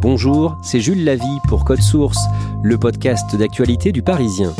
Bonjour, c'est Jules Lavie pour Code Source, le podcast d'actualité du Parisien.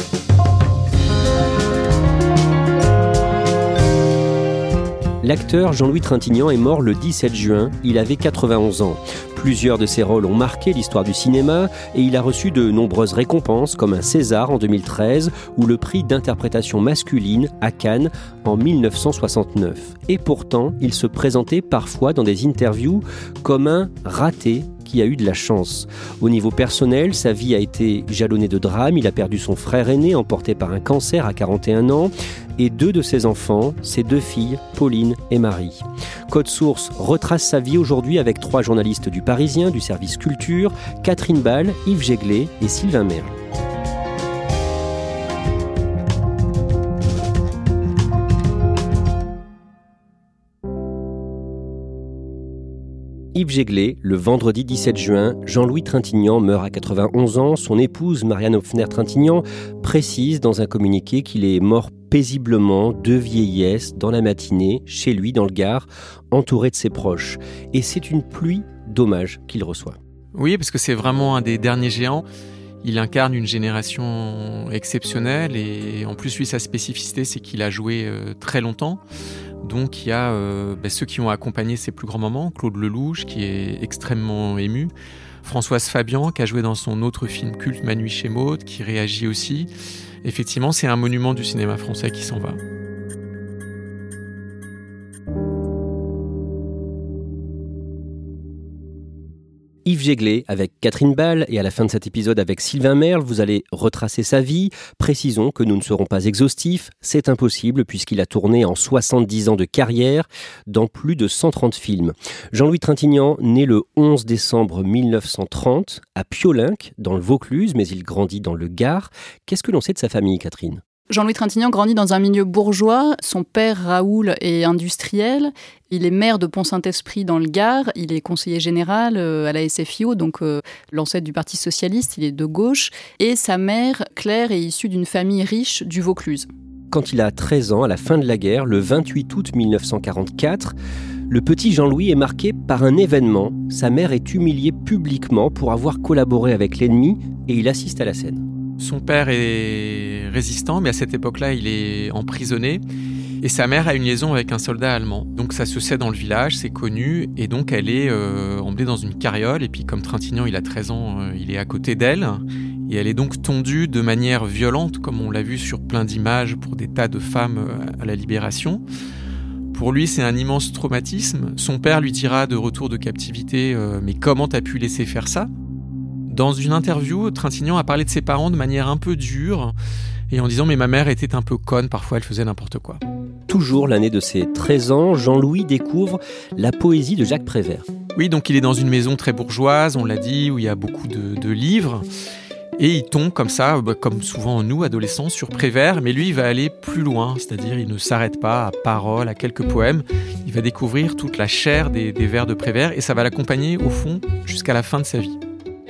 L'acteur Jean-Louis Trintignant est mort le 17 juin, il avait 91 ans. Plusieurs de ses rôles ont marqué l'histoire du cinéma et il a reçu de nombreuses récompenses comme un César en 2013 ou le prix d'interprétation masculine à Cannes en 1969. Et pourtant, il se présentait parfois dans des interviews comme un raté qui a eu de la chance. Au niveau personnel, sa vie a été jalonnée de drames. Il a perdu son frère aîné, emporté par un cancer à 41 ans, et deux de ses enfants, ses deux filles, Pauline et Marie. Code Source retrace sa vie aujourd'hui avec trois journalistes du Parisien, du service culture, Catherine Ball, Yves Jéglet et Sylvain Merle. Yves Jéglet, le vendredi 17 juin, Jean-Louis Trintignant meurt à 91 ans. Son épouse, Marianne Hopfner-Trintignant, précise dans un communiqué qu'il est mort paisiblement, de vieillesse, dans la matinée, chez lui, dans le Gard, entouré de ses proches. Et c'est une pluie d'hommages qu'il reçoit. Oui, parce que c'est vraiment un des derniers géants. Il incarne une génération exceptionnelle et en plus, lui, sa spécificité, c'est qu'il a joué euh, très longtemps. Donc il y a euh, bah, ceux qui ont accompagné ses plus grands moments, Claude Lelouch qui est extrêmement ému, Françoise Fabian qui a joué dans son autre film culte Manu chez Maud, qui réagit aussi. Effectivement, c'est un monument du cinéma français qui s'en va. Yves Jéglet avec Catherine Ball et à la fin de cet épisode avec Sylvain Merle, vous allez retracer sa vie. Précisons que nous ne serons pas exhaustifs, c'est impossible puisqu'il a tourné en 70 ans de carrière dans plus de 130 films. Jean-Louis Trintignant, né le 11 décembre 1930 à Piolinck dans le Vaucluse, mais il grandit dans le Gard. Qu'est-ce que l'on sait de sa famille, Catherine? Jean-Louis Trintignant grandit dans un milieu bourgeois. Son père, Raoul, est industriel. Il est maire de Pont-Saint-Esprit dans le Gard. Il est conseiller général euh, à la SFIO, donc euh, l'ancêtre du Parti socialiste. Il est de gauche. Et sa mère, Claire, est issue d'une famille riche du Vaucluse. Quand il a 13 ans, à la fin de la guerre, le 28 août 1944, le petit Jean-Louis est marqué par un événement. Sa mère est humiliée publiquement pour avoir collaboré avec l'ennemi et il assiste à la scène. Son père est résistant, mais à cette époque-là, il est emprisonné. Et sa mère a une liaison avec un soldat allemand. Donc ça se sait dans le village, c'est connu. Et donc elle est euh, emmenée dans une carriole. Et puis comme Trintignant, il a 13 ans, euh, il est à côté d'elle. Et elle est donc tondue de manière violente, comme on l'a vu sur plein d'images pour des tas de femmes euh, à la libération. Pour lui, c'est un immense traumatisme. Son père lui dira de retour de captivité Mais comment t'as pu laisser faire ça? Dans une interview, Trintignant a parlé de ses parents de manière un peu dure et en disant mais ma mère était un peu conne, parfois elle faisait n'importe quoi. Toujours l'année de ses 13 ans, Jean-Louis découvre la poésie de Jacques Prévert. Oui, donc il est dans une maison très bourgeoise, on l'a dit, où il y a beaucoup de, livres. Et il tombe comme ça, bah, comme souvent nous, adolescents, sur Prévert, mais lui, il va aller plus loin, c'est-à-dire il ne s'arrête pas à paroles, à quelques poèmes, il va découvrir toute la chair des, des vers de Prévert, et ça va l'accompagner, au fond, jusqu'à la fin de sa vie.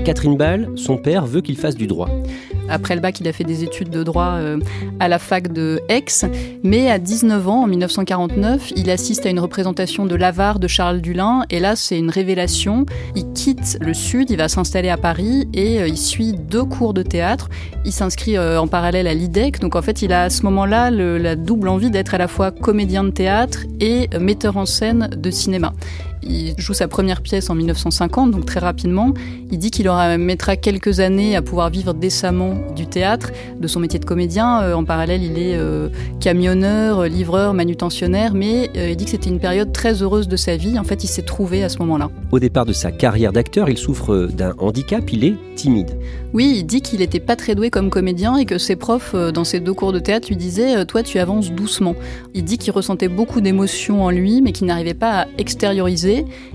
Catherine Ball, son père veut qu'il fasse du droit. Après le bac, il a fait des études de droit euh, à la fac de Aix, mais à 19 ans, en 1949, il assiste à une représentation de l'avare de Charles Dulin, et là, c'est une révélation. Il quitte le Sud, il va s'installer à Paris, et euh, il suit deux cours de théâtre. Il s'inscrit euh, en parallèle à l'IDEC, donc en fait, il a à ce moment-là la double envie d'être à la fois comédien de théâtre et metteur en scène de cinéma. Il joue sa première pièce en 1950, donc très rapidement. Il dit qu'il aura mettra quelques années à pouvoir vivre décemment du théâtre, de son métier de comédien. Euh, en parallèle, il est euh, camionneur, livreur, manutentionnaire, mais il dit que c'était une période très heureuse de sa vie. En fait, il s'est trouvé à ce moment-là. Au départ de sa carrière d'acteur, il souffre d'un handicap, il est timide. Oui, il dit qu'il n'était pas très doué comme comédien et que ses profs, dans ses deux cours de théâtre, lui disaient Toi, tu avances doucement. Il dit qu'il ressentait beaucoup d'émotions en lui, mais qu'il n'arrivait pas à extérioriser.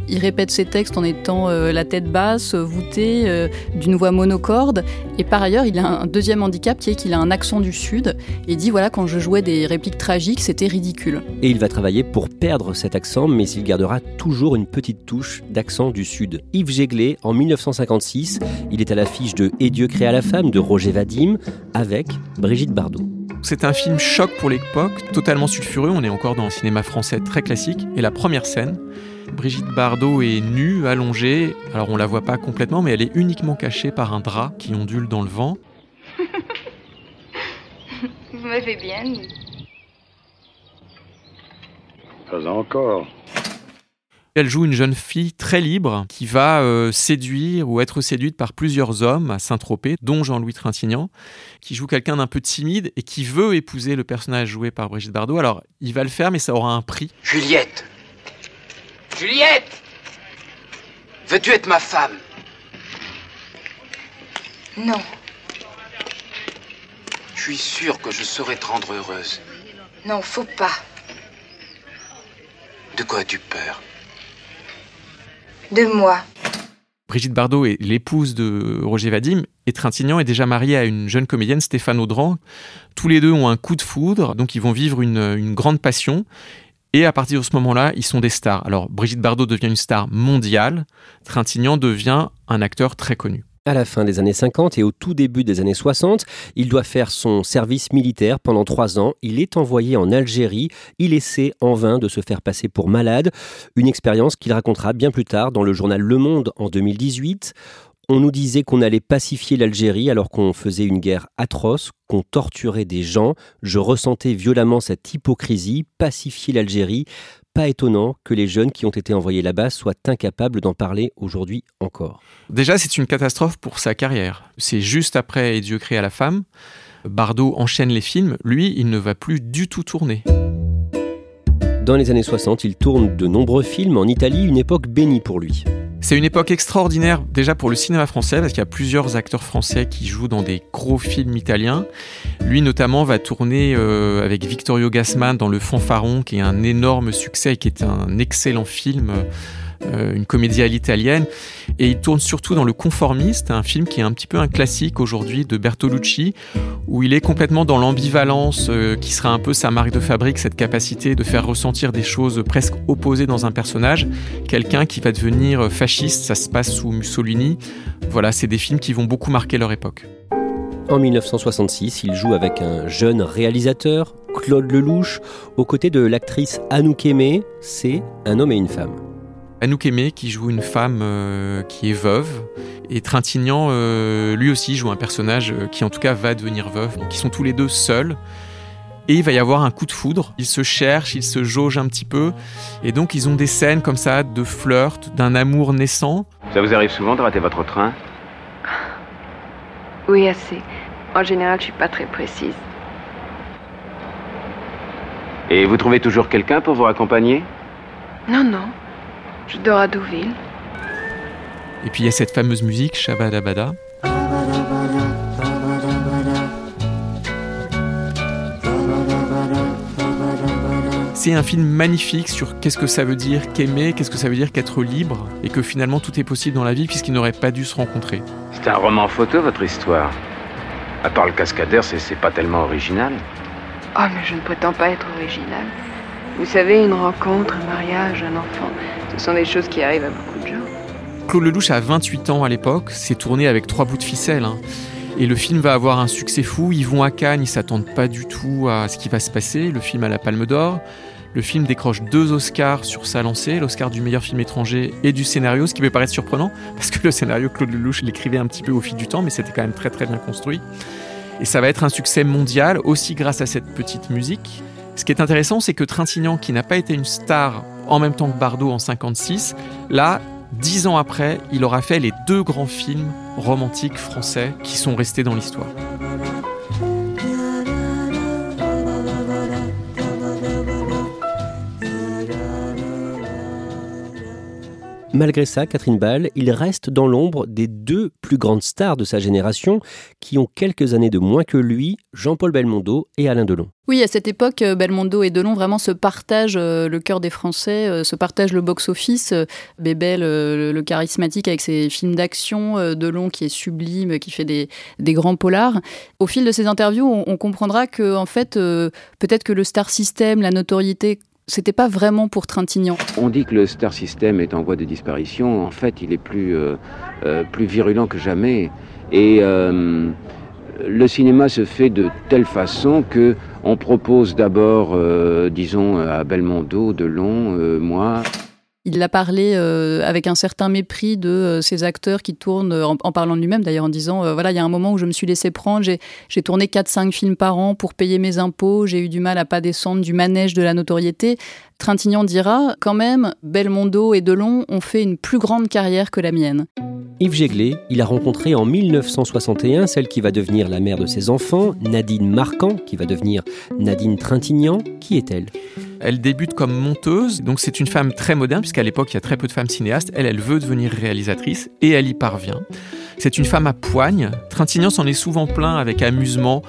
Il répète ses textes en étant euh, la tête basse, voûtée, euh, d'une voix monocorde. Et par ailleurs, il a un deuxième handicap qui est qu'il a un accent du Sud. Et il dit voilà, quand je jouais des répliques tragiques, c'était ridicule. Et il va travailler pour perdre cet accent, mais il gardera toujours une petite touche d'accent du Sud. Yves Jéglé, en 1956, il est à l'affiche de Et Dieu créa la femme de Roger Vadim avec Brigitte Bardot. C'est un film choc pour l'époque, totalement sulfureux, on est encore dans un cinéma français très classique. Et la première scène, Brigitte Bardot est nue, allongée, alors on la voit pas complètement, mais elle est uniquement cachée par un drap qui ondule dans le vent. Vous m'avez bien mis. Pas encore. Elle joue une jeune fille très libre qui va euh, séduire ou être séduite par plusieurs hommes à Saint-Tropez, dont Jean-Louis Trintignant, qui joue quelqu'un d'un peu timide et qui veut épouser le personnage joué par Brigitte Bardot. Alors, il va le faire, mais ça aura un prix. Juliette Juliette Veux-tu être ma femme Non. Je suis sûr que je saurais te rendre heureuse. Non, faut pas. De quoi as-tu peur de moi. Brigitte Bardot est l'épouse de Roger Vadim et Trintignant est déjà marié à une jeune comédienne, Stéphane Audran. Tous les deux ont un coup de foudre, donc ils vont vivre une, une grande passion. Et à partir de ce moment-là, ils sont des stars. Alors Brigitte Bardot devient une star mondiale, Trintignant devient un acteur très connu. À la fin des années 50 et au tout début des années 60, il doit faire son service militaire pendant trois ans. Il est envoyé en Algérie. Il essaie en vain de se faire passer pour malade. Une expérience qu'il racontera bien plus tard dans le journal Le Monde en 2018. On nous disait qu'on allait pacifier l'Algérie alors qu'on faisait une guerre atroce, qu'on torturait des gens. Je ressentais violemment cette hypocrisie, pacifier l'Algérie. Pas étonnant que les jeunes qui ont été envoyés là-bas soient incapables d'en parler aujourd'hui encore. Déjà, c'est une catastrophe pour sa carrière. C'est juste après Et Dieu créa la femme. Bardot enchaîne les films. Lui, il ne va plus du tout tourner. Dans les années 60, il tourne de nombreux films en Italie, une époque bénie pour lui. C'est une époque extraordinaire déjà pour le cinéma français parce qu'il y a plusieurs acteurs français qui jouent dans des gros films italiens. Lui notamment va tourner euh, avec Vittorio Gassman dans Le Fanfaron qui est un énorme succès et qui est un excellent film. Euh, une comédie à l'italienne. Et il tourne surtout dans Le Conformiste, un film qui est un petit peu un classique aujourd'hui de Bertolucci, où il est complètement dans l'ambivalence euh, qui sera un peu sa marque de fabrique, cette capacité de faire ressentir des choses presque opposées dans un personnage. Quelqu'un qui va devenir fasciste, ça se passe sous Mussolini. Voilà, c'est des films qui vont beaucoup marquer leur époque. En 1966, il joue avec un jeune réalisateur, Claude Lelouch, aux côtés de l'actrice Anouk Aimé. C'est un homme et une femme. Anouk Aimé qui joue une femme euh, qui est veuve et Trintignant euh, lui aussi joue un personnage euh, qui en tout cas va devenir veuve. Donc ils sont tous les deux seuls et il va y avoir un coup de foudre. Ils se cherchent, ils se jaugent un petit peu et donc ils ont des scènes comme ça de flirt, d'un amour naissant. Ça vous arrive souvent de rater votre train? Oui, assez. En général, je suis pas très précise. Et vous trouvez toujours quelqu'un pour vous accompagner? Non, non. Je dors à Deauville. Et puis il y a cette fameuse musique, Shabadabada. C'est un film magnifique sur qu'est-ce que ça veut dire qu'aimer, qu'est-ce que ça veut dire qu'être libre, et que finalement tout est possible dans la vie puisqu'ils n'auraient pas dû se rencontrer. C'est un roman photo, votre histoire. À part le cascadeur, c'est pas tellement original. Oh, mais je ne prétends pas être original. Vous savez, une rencontre, un mariage, un enfant, ce sont des choses qui arrivent à beaucoup de gens. Claude Lelouch a 28 ans à l'époque, c'est tourné avec trois bouts de ficelle. Hein. Et le film va avoir un succès fou. Ils vont à Cannes, ils s'attendent pas du tout à ce qui va se passer. Le film a la Palme d'Or. Le film décroche deux Oscars sur sa lancée, l'Oscar du meilleur film étranger et du scénario, ce qui peut paraître surprenant, parce que le scénario, Claude Lelouch l'écrivait un petit peu au fil du temps, mais c'était quand même très très bien construit. Et ça va être un succès mondial, aussi grâce à cette petite musique. Ce qui est intéressant, c'est que Trintignant, qui n'a pas été une star en même temps que Bardot en 56. Là, dix ans après, il aura fait les deux grands films romantiques français qui sont restés dans l'histoire. Malgré ça, Catherine Ball, il reste dans l'ombre des deux plus grandes stars de sa génération qui ont quelques années de moins que lui, Jean-Paul Belmondo et Alain Delon. Oui, à cette époque, euh, Belmondo et Delon vraiment se partagent euh, le cœur des Français, euh, se partagent le box-office. Bébel, le, charismatique avec ses films d'action, Delon qui est sublime, qui fait des, grands polars. Au fil de ces interviews, on, on comprendra que, en fait, peut-être que le star system, la notoriété c'était pas vraiment pour Trintignant. On dit que le star system est en voie de disparition. En fait, il est plus, euh, euh, virulent que jamais. Et euh, le cinéma se fait de telle façon que on propose d'abord, disons, à Belmondo, Delon, moi, il a parlé euh, avec un certain mépris de euh, ces acteurs qui tournent, euh, en, parlant de lui-même d'ailleurs, en disant voilà, il y a un moment où je me suis laissé prendre, j'ai tourné 4-5 films par an pour payer mes impôts, j'ai eu du mal à pas descendre du manège de la notoriété. Trintignant dira quand même, Belmondo et Delon ont fait une plus grande carrière que la mienne. Yves Jéglé, il a rencontré en 1961 celle qui va devenir la mère de ses enfants, Nadine Marquand, qui va devenir Nadine Trintignant. Qui est-elle? Elle débute comme monteuse, donc c'est une femme très moderne, puisqu'à l'époque il y a très peu de femmes cinéastes. Elle, elle veut devenir réalisatrice et elle y parvient. C'est une femme à poigne. Trintignant s'en est souvent plein avec amusement.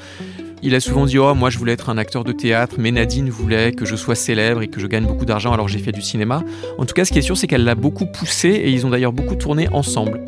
Il a souvent dit Oh, moi je voulais être un acteur de théâtre, mais Nadine voulait que je sois célèbre et que je gagne beaucoup d'argent, alors j'ai fait du cinéma. En tout cas, ce qui est sûr, c'est qu'elle l'a beaucoup poussé et ils ont d'ailleurs beaucoup tourné ensemble.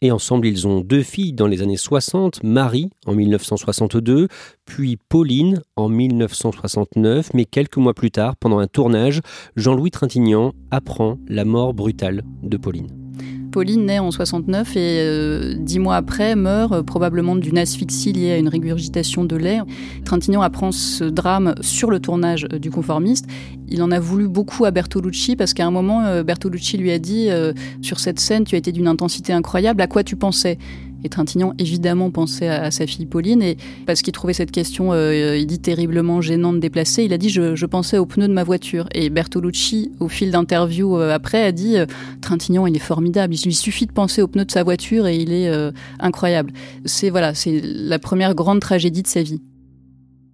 Et ensemble, ils ont deux filles dans les années 60, Marie en 1962, puis Pauline en 1969, mais quelques mois plus tard, pendant un tournage, Jean-Louis Trintignant apprend la mort brutale de Pauline. Pauline naît en 69 et euh, dix mois après meurt euh, probablement d'une asphyxie liée à une régurgitation de lait. Trintignant apprend ce drame sur le tournage euh, du conformiste. Il en a voulu beaucoup à Bertolucci parce qu'à un moment, Bertolucci lui a dit sur cette scène, tu as été d'une intensité incroyable, à quoi tu pensais? Et Trintignant, évidemment, pensait à, sa fille Pauline. Et parce qu'il trouvait cette question, euh, il dit terriblement gênante, déplacée, il a dit je, pensais aux pneus de ma voiture. Et Bertolucci, au fil d'interviews euh, après, a dit euh, Trintignant, il est formidable. Il lui suffit de penser aux pneus de sa voiture et il est incroyable. C'est voilà, c'est la première grande tragédie de sa vie.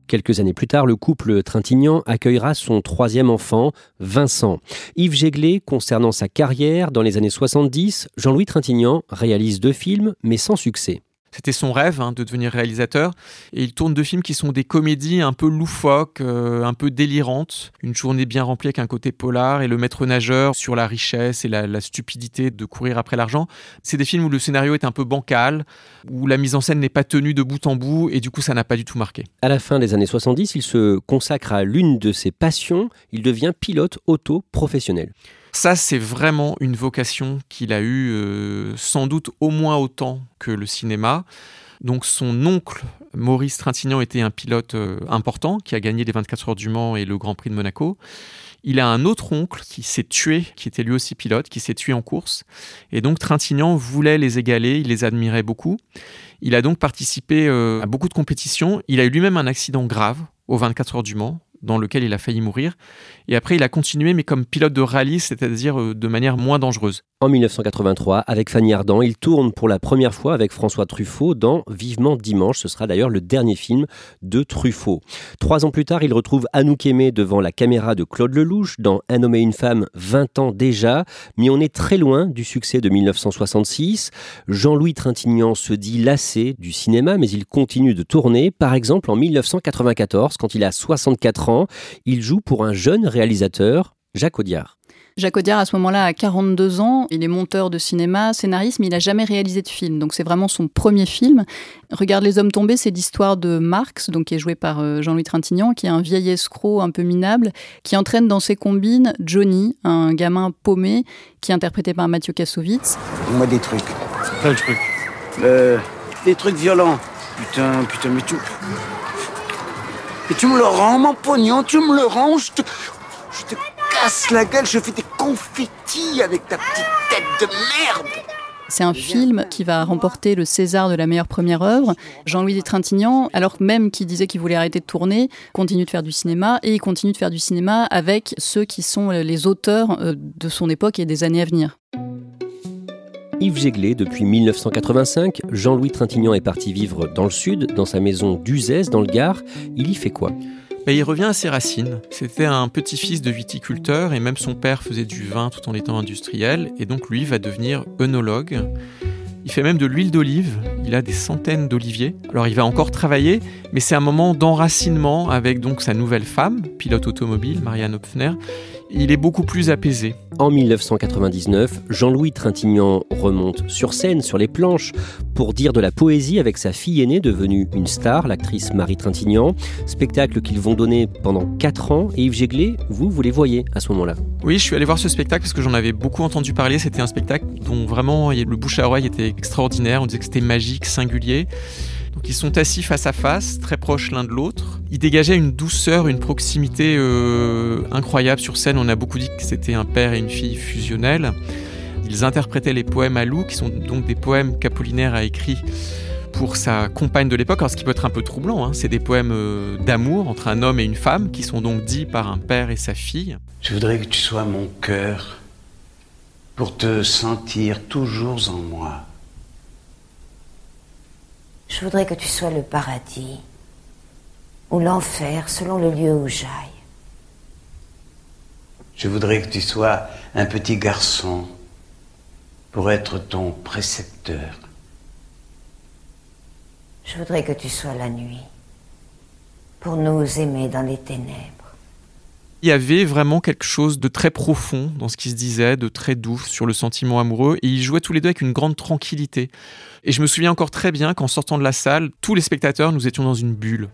Quelques années plus tard, le couple Trintignant accueillera son troisième enfant, Vincent. Yves Jéglé, concernant sa carrière, dans les années 70, Jean-Louis Trintignant réalise deux films, mais sans succès. C'était son rêve hein, de devenir réalisateur. Et il tourne deux films qui sont des comédies un peu loufoques, euh, un peu délirantes. Une journée bien remplie avec un côté polar et le maître nageur sur la richesse et la, stupidité de courir après l'argent. C'est des films où le scénario est un peu bancal, où la mise en scène n'est pas tenue de bout en bout et du coup ça n'a pas du tout marqué. À la fin des années 70, il se consacre à l'une de ses passions. Il devient pilote auto professionnel. Ça, c'est vraiment une vocation qu'il a eue euh, sans doute au moins autant que le cinéma. Donc son oncle, Maurice Trintignant, était un pilote euh, important qui a gagné les 24 heures du Mans et le Grand Prix de Monaco. Il a un autre oncle qui s'est tué, qui était lui aussi pilote, qui s'est tué en course. Et donc Trintignant voulait les égaler, il les admirait beaucoup. Il a donc participé euh, à beaucoup de compétitions. Il a eu lui-même un accident grave aux 24 heures du Mans dans lequel il a failli mourir. Et après, il a continué, mais comme pilote de rallye, c'est-à-dire euh, de manière moins dangereuse. En 1983, avec Fanny Ardant, il tourne pour la première fois avec François Truffaut dans Vivement Dimanche. Ce sera d'ailleurs le dernier film de Truffaut. Trois ans plus tard, il retrouve Anouk Aimé devant la caméra de Claude Lelouch dans Un homme et une femme, 20 ans déjà. Mais on est très loin du succès de 1966. Jean-Louis Trintignant se dit lassé du cinéma, mais il continue de tourner. Par exemple, en 1994, quand il a 64 ans, il joue pour un jeune réalisateur, Jacques Audiard. Jacques Audiard, à ce moment-là, a 42 ans. Il est monteur de cinéma, scénariste, mais il n'a jamais réalisé de film. Donc, c'est vraiment son premier film. Regarde Les Hommes Tombés, c'est l'histoire de Marx, donc, qui est joué par euh, Jean-Louis Trintignant, qui est un vieil escroc un peu minable, qui entraîne dans ses combines Johnny, un gamin paumé, qui est interprété par Mathieu Kassovitz. Dis-moi des trucs. Quel truc? Euh, Des trucs violents. Putain, putain, mais tu. Et tu me le rends, mon pognon, tu me le rends, je te. Je te casse la gueule, je fais des confettis avec ta petite tête de merde. C'est un film qui va remporter le César de la meilleure première œuvre. Jean-Louis Trintignant, alors même qu'il disait qu'il voulait arrêter de tourner, continue de faire du cinéma et il continue de faire du cinéma avec ceux qui sont les auteurs euh, de son époque et des années à venir. Yves Jéglé, depuis 1985, Jean-Louis Trintignant est parti vivre dans le sud, dans sa maison d'Uzès, dans le Gard. Il y fait quoi? Il revient à ses racines. C'était un petit-fils de viticulteur et même son père faisait du vin tout en étant industriel. Et donc lui va devenir œnologue. Il fait même de l'huile d'olive. Il a des centaines d'oliviers. Alors il va encore travailler, mais c'est un moment d'enracinement avec donc sa nouvelle femme, pilote automobile, Marianne Hopfner il est beaucoup plus apaisé. En 1999, Jean-Louis Trintignant remonte sur scène, sur les planches, pour dire de la poésie avec sa fille aînée devenue une star, l'actrice Marie Trintignant. Spectacle qu'ils vont donner pendant 4 ans. Et Yves Jéglé, vous, vous les voyez à ce moment-là Oui, je suis allé voir ce spectacle parce que j'en avais beaucoup entendu parler. C'était un spectacle dont vraiment le bouche à oreille était extraordinaire. On disait que c'était magique, singulier. Donc ils sont assis face à face, très proches l'un de l'autre. Ils dégageaient une douceur, une proximité euh, incroyable sur scène. On a beaucoup dit que c'était un père et une fille fusionnels. Ils interprétaient les poèmes à Lou, qui sont donc des poèmes qu'Apollinaire a écrits pour sa compagne de l'époque, alors ce qui peut être un peu troublant, hein. c'est des poèmes euh, d'amour entre un homme et une femme, qui sont donc dits par un père et sa fille. Je voudrais que tu sois mon cœur, pour te sentir toujours en moi. Je voudrais que tu sois le paradis ou l'enfer selon le lieu où j'aille. Je voudrais que tu sois un petit garçon pour être ton précepteur. Je voudrais que tu sois la nuit pour nous aimer dans les ténèbres. Il y avait vraiment quelque chose de très profond dans ce qui se disait, de très doux sur le sentiment amoureux, et ils jouaient tous les deux avec une grande tranquillité. Et je me souviens encore très bien qu'en sortant de la salle, tous les spectateurs, nous étions dans une bulle.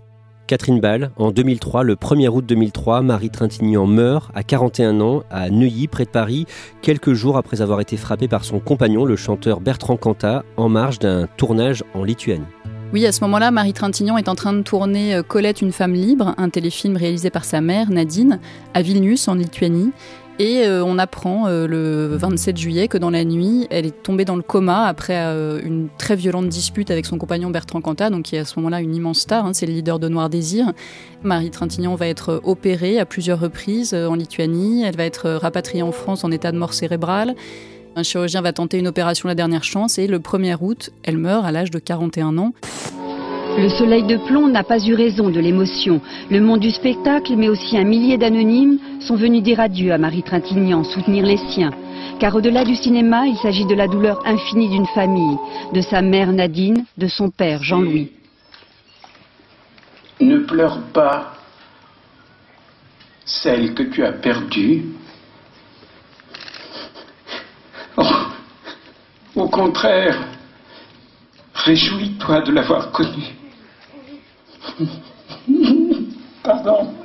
Catherine Ball, en 2003, le 1er août 2003, Marie Trintignant meurt à 41 ans à Neuilly, près de Paris, quelques jours après avoir été frappée par son compagnon, le chanteur Bertrand Cantat, en marge d'un tournage en Lituanie. Oui, à ce moment-là, Marie Trintignant est en train de tourner euh, Colette, une femme libre, un téléfilm réalisé par sa mère, Nadine, à Vilnius, en Lituanie. Et euh, on apprend euh, le 27 juillet que dans la nuit, elle est tombée dans le coma après une très violente dispute avec son compagnon Bertrand Cantat, donc qui est à ce moment-là une immense star, hein, c'est le leader de Noir Désir. Marie Trintignant va être opérée à plusieurs reprises en Lituanie, elle va être rapatriée en France en état de mort cérébrale. Un chirurgien va tenter une opération la dernière chance et le 1er août, elle meurt à l'âge de 41 ans. Le soleil de plomb n'a pas eu raison de l'émotion. Le monde du spectacle, mais aussi un millier d'anonymes, sont venus dire adieu à Marie Trintignant, soutenir les siens. Car au-delà du cinéma, il s'agit de la douleur infinie d'une famille, de sa mère Nadine, de son père Jean-Louis. Ne pleure pas, celle que tu as perdue. Au contraire, réjouis-toi de l'avoir connue. Pardon.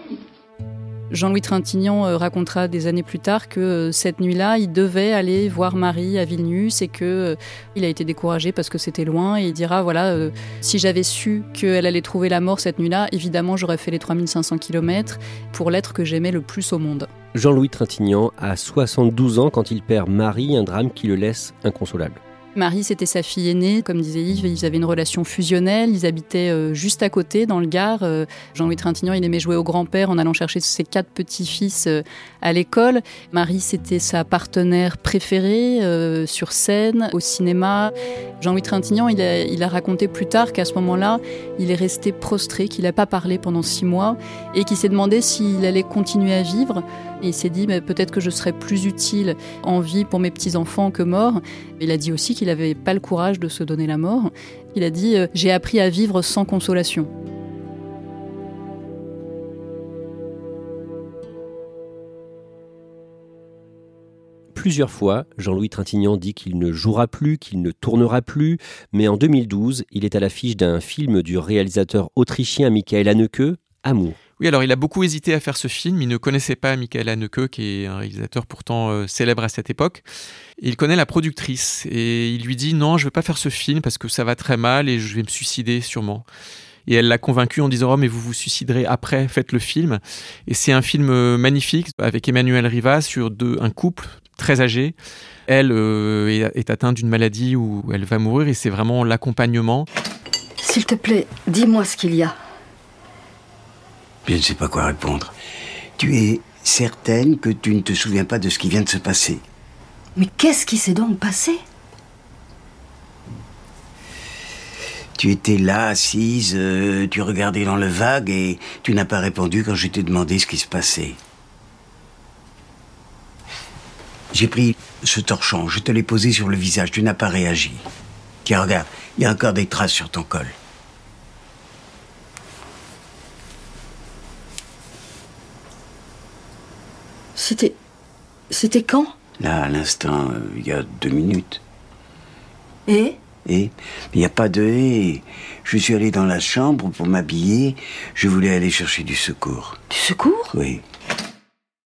Jean-Louis Trintignant euh, racontera des années plus tard que euh, cette nuit-là, il devait aller voir Marie à Vilnius et que euh, il a été découragé parce que c'était loin. Et il dira voilà, si j'avais su qu'elle allait trouver la mort cette nuit-là, évidemment j'aurais fait les 3500 km pour l'être que j'aimais le plus au monde. Jean-Louis Trintignant a 72 ans quand il perd Marie, un drame qui le laisse inconsolable. Marie, c'était sa fille aînée. Comme disait Yves, ils avaient une relation fusionnelle. Ils habitaient euh, juste à côté, dans le Gard. Euh, Jean-Louis Trintignant, il aimait jouer au grand-père en allant chercher ses quatre petits-fils euh, à l'école. Marie, c'était sa partenaire préférée sur scène, au cinéma. Jean-Louis Trintignant, il a, il a raconté plus tard qu'à ce moment-là, il est resté prostré, qu'il n'a pas parlé pendant six mois et qu'il s'est demandé s'il allait continuer à vivre. Et il s'est dit, peut-être que je serais plus utile en vie pour mes petits-enfants que mort. Il a dit aussi qu'il n'avait pas le courage de se donner la mort. Il a dit, euh, j'ai appris à vivre sans consolation. plusieurs fois, Jean-Louis Trintignant dit qu'il ne jouera plus, qu'il ne tournera plus, mais en 2012, il est à l'affiche d'un film du réalisateur autrichien Michael Haneke, Amour. Oui, alors il a beaucoup hésité à faire ce film. Il ne connaissait pas Michael Haneke, qui est un réalisateur pourtant euh, célèbre à cette époque. Il connaît la productrice et il lui dit non, je ne vais pas faire ce film parce que ça va très mal et je vais me suicider sûrement. Et elle l'a convaincu en disant oh mais vous vous suiciderez après, faites le film. Et c'est un film euh, magnifique avec Emmanuel Riva sur un couple très âgée. Elle euh, est atteinte d'une maladie où elle va mourir et c'est vraiment l'accompagnement. S'il te plaît, dis-moi ce qu'il y a. Je ne sais pas quoi répondre. Tu es certaine que tu ne te souviens pas de ce qui vient de se passer? Mais qu'est-ce qui s'est donc passé? Tu étais là, assise, euh, tu regardais dans le vague et tu n'as pas répondu quand je t'ai demandé ce qui se passait. J'ai pris ce torchon, je te l'ai posé sur le visage, tu n'as pas réagi. Tiens, regarde, il y a encore des traces sur ton col. C'était. C'était quand? Là, à l'instant, euh, il y a deux minutes. Et? Et il n'y a pas de et. Je suis allé dans la chambre pour m'habiller. Je voulais aller chercher du secours. Du secours? Oui.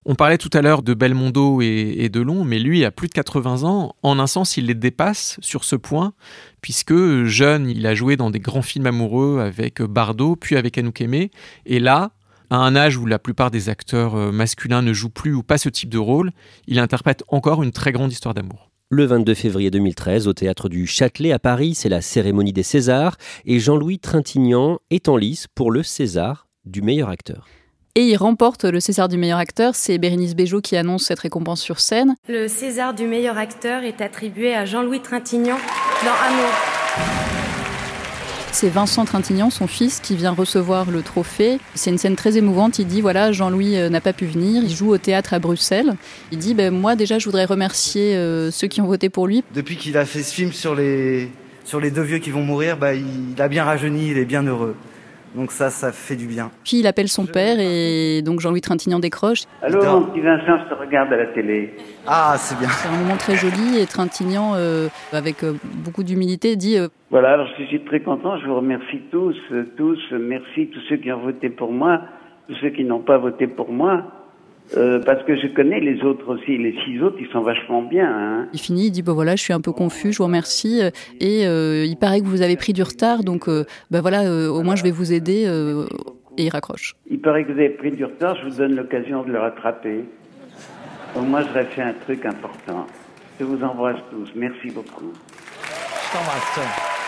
On parlait tout à l'heure de Belmondo et, et Delon, mais lui a plus de 80 ans. En un sens, il les dépasse sur ce point, puisque jeune, il a joué dans des grands films amoureux avec Bardot, puis avec Anouk Aimé. Et là, à un âge où la plupart des acteurs euh, masculins ne jouent plus ou pas ce type de rôle, il interprète encore une très grande histoire d'amour. Le 22 février 2013, au théâtre du Châtelet à Paris, c'est la cérémonie des Césars et Jean-Louis Trintignant est en lice pour le César du meilleur acteur. Et il remporte le César du meilleur acteur. C'est Bérénice Bejo qui annonce cette récompense sur scène. Le César du meilleur acteur est attribué à Jean-Louis Trintignant dans Amour. C'est Vincent Trintignant, son fils, qui vient recevoir le trophée. C'est une scène très émouvante. Il dit voilà, Jean-Louis euh, n'a pas pu venir. Il joue au théâtre à Bruxelles. Il dit ben, moi déjà, je voudrais remercier euh, ceux qui ont voté pour lui. Depuis qu'il a fait ce film sur les sur les deux vieux qui vont mourir, bah, il a bien rajeuni, il est bien heureux. Donc ça, ça fait du bien. Puis il appelle son père et donc Jean-Louis Trintignant décroche. Allô, mon petit Vincent, je te regarde à la télé. Ah, c'est bien. C'est un moment très joli et Trintignant, euh, avec euh, beaucoup d'humilité, dit euh, Voilà, alors je suis très content, je vous remercie tous, euh, tous, merci tous ceux qui ont voté pour moi, tous ceux qui n'ont pas voté pour moi. Euh, parce que je connais les autres aussi, les six autres, ils sont vachement bien. Hein. Il finit, il dit bah voilà, je suis un peu confus, je vous remercie. Et euh, il paraît que vous avez pris du retard, donc euh, bah voilà, euh, au moins je vais vous aider. euh, et il raccroche. Il paraît que vous avez pris du retard, je vous donne l'occasion de le rattraper. Au moins, j'aurais fait un truc important. Je vous embrasse tous, merci beaucoup. Je t'embrasse.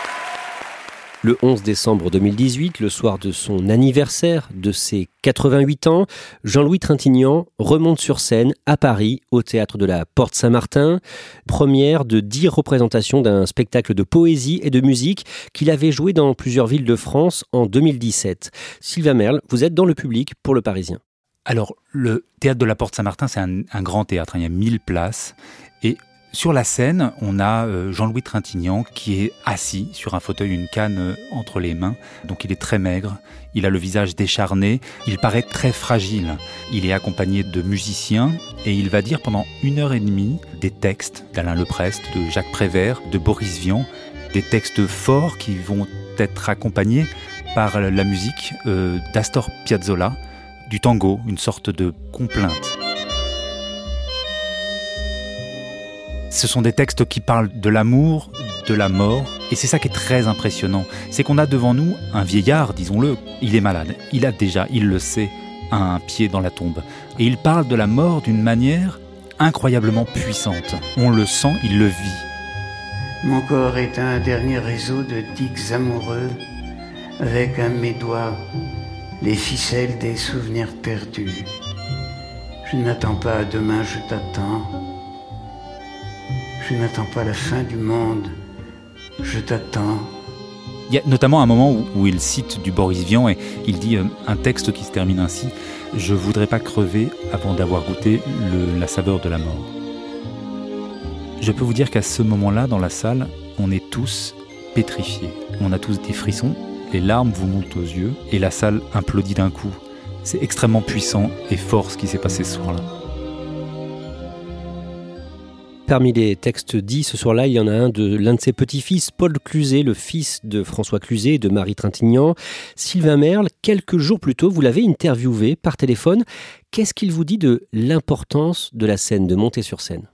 Le 11 décembre 2018, le soir de son anniversaire de ses 88 ans, Jean-Louis Trintignant remonte sur scène à Paris, au théâtre de la Porte Saint-Martin, première de dix représentations d'un spectacle de poésie et de musique qu'il avait joué dans plusieurs villes de France en 2017. Sylvain Merle, vous êtes dans le public pour le Parisien. Alors, le théâtre de la Porte Saint-Martin, c'est un, grand théâtre, hein, il y a 1000 places. Et sur la scène, on a euh, Jean-Louis Trintignant qui est assis sur un fauteuil, une canne euh, entre les mains. Donc il est très maigre, il a le visage décharné, il paraît très fragile. Il est accompagné de musiciens et il va dire pendant une heure et demie des textes d'Alain Leprest, de Jacques Prévert, de Boris Vian, des textes forts qui vont être accompagnés par la musique euh, d'Astor Piazzolla, du tango, une sorte de complainte. Ce sont des textes qui parlent de l'amour, de la mort, et c'est ça qui est très impressionnant. C'est qu'on a devant nous un vieillard, disons-le, il est malade, il a déjà, il le sait, un pied dans la tombe. Et il parle de la mort d'une manière incroyablement puissante. On le sent, il le vit. Mon corps est un dernier réseau de tics amoureux, avec à mes doigts les ficelles des souvenirs perdus. Je n'attends pas demain, je t'attends. Je n'attends pas la fin du monde, je t'attends. Il y a notamment un moment où, il cite du Boris Vian et il dit euh, un texte qui se termine ainsi Je voudrais pas crever avant d'avoir goûté la saveur de la mort. Je peux vous dire qu'à ce moment-là, dans la salle, on est tous pétrifiés. On a tous des frissons, les larmes vous montent aux yeux et la salle implodit d'un coup. C'est extrêmement puissant et fort ce qui s'est passé ce soir-là. Parmi les textes dits ce soir-là, il y en a un de l'un de ses petits-fils, Paul Cluzet, le fils de François Cluzet et de Marie Trintignant. Sylvain Merle, quelques jours plus tôt, vous l'avez interviewé par téléphone. Qu'est-ce qu'il vous dit de l'importance de la scène, de monter sur scène?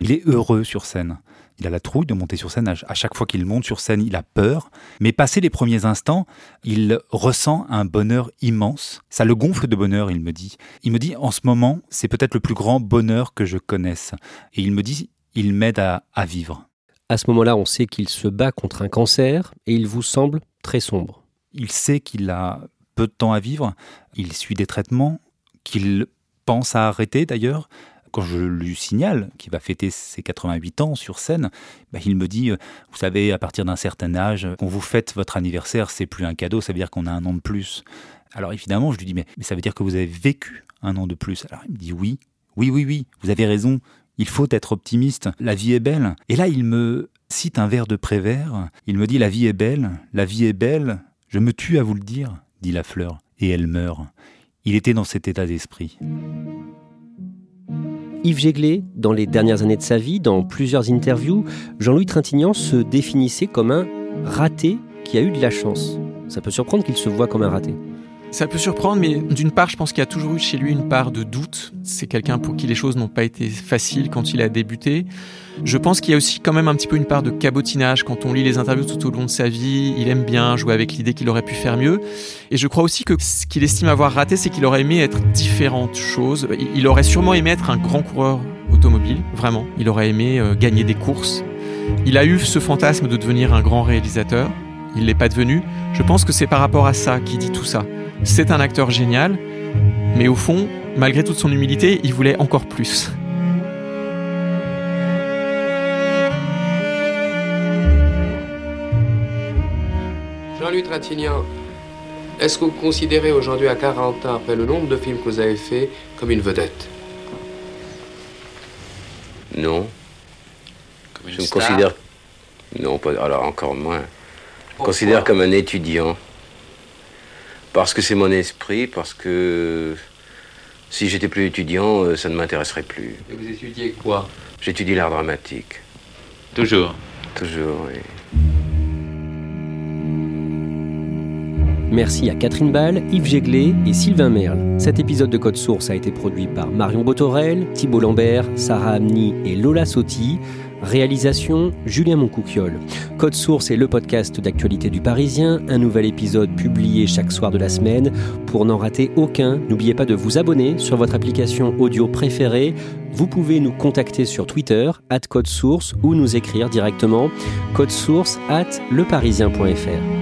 Il est heureux sur scène. Il a la trouille de monter sur scène. À chaque fois qu'il monte sur scène, il a peur. Mais passé les premiers instants, il ressent un bonheur immense. Ça le gonfle de bonheur, il me dit. Il me dit, en ce moment, c'est peut-être le plus grand bonheur que je connaisse. Et il me dit, il m'aide à, à vivre. À ce moment-là, on sait qu'il se bat contre un cancer et il vous semble très sombre. Il sait qu'il a peu de temps à vivre. Il suit des traitements qu'il pense à arrêter d'ailleurs quand je lui signale qu'il va fêter ses 88 ans sur scène, bah, il me dit, euh, vous savez, à partir d'un certain âge, quand vous faites votre anniversaire, c'est plus un cadeau, ça veut dire qu'on a un an de plus. Alors évidemment, je lui dis, mais, mais ça veut dire que vous avez vécu un an de plus. Alors il me dit, oui, oui, oui, oui, vous avez raison, il faut être optimiste, la vie est belle. Et là, il me cite un vers de Prévert, il me dit, la vie est belle, la vie est belle, je me tue à vous le dire, dit la fleur, et elle meurt. Il était dans cet état d'esprit. Yves Jéglé, dans les dernières années de sa vie, dans plusieurs interviews, Jean-Louis Trintignant se définissait comme un raté qui a eu de la chance. Ça peut surprendre qu'il se voit comme un raté. Ça peut surprendre, mais d'une part, je pense qu'il y a toujours eu chez lui une part de doute. C'est quelqu'un pour qui les choses n'ont pas été faciles quand il a débuté. Je pense qu'il y a aussi quand même un petit peu une part de cabotinage. Quand on lit les interviews tout au long de sa vie, il aime bien jouer avec l'idée qu'il aurait pu faire mieux. Et je crois aussi que ce qu'il estime avoir raté, c'est qu'il aurait aimé être différentes choses. Il aurait sûrement aimé être un grand coureur automobile, vraiment. Il aurait aimé euh, gagner des courses. Il a eu ce fantasme de devenir un grand réalisateur. Il l'est pas devenu. Je pense que c'est par rapport à ça qu'il dit tout ça. C'est un acteur génial, mais au fond, malgré toute son humilité, il voulait encore plus. Jean-Louis Trintignant, est-ce que vous considérez aujourd'hui, à 40 ans, après le nombre de films que vous avez fait, comme une vedette? Non. Comme une Je me considère. Non, pas... alors encore moins. Je me considère comme un étudiant. Parce que c'est mon esprit, parce que si j'étais plus étudiant, euh, ça ne m'intéresserait plus. Et vous étudiez quoi? J'étudie l'art dramatique. Toujours? Toujours, oui. Merci à Catherine Ball, Yves Jéglé et Sylvain Merle. Cet épisode de Code Source a été produit par Marion Botorel, Thibault Lambert, Sarah Amni et Lola Sotti. Réalisation Julien Moncouquiole. Code Source est le podcast d'actualité du Parisien, un nouvel épisode publié chaque soir de la semaine. Pour n'en rater aucun, n'oubliez pas de vous abonner sur votre application audio préférée. Vous pouvez nous contacter sur Twitter, at Code Source, ou nous écrire directement code source at leparisien.fr.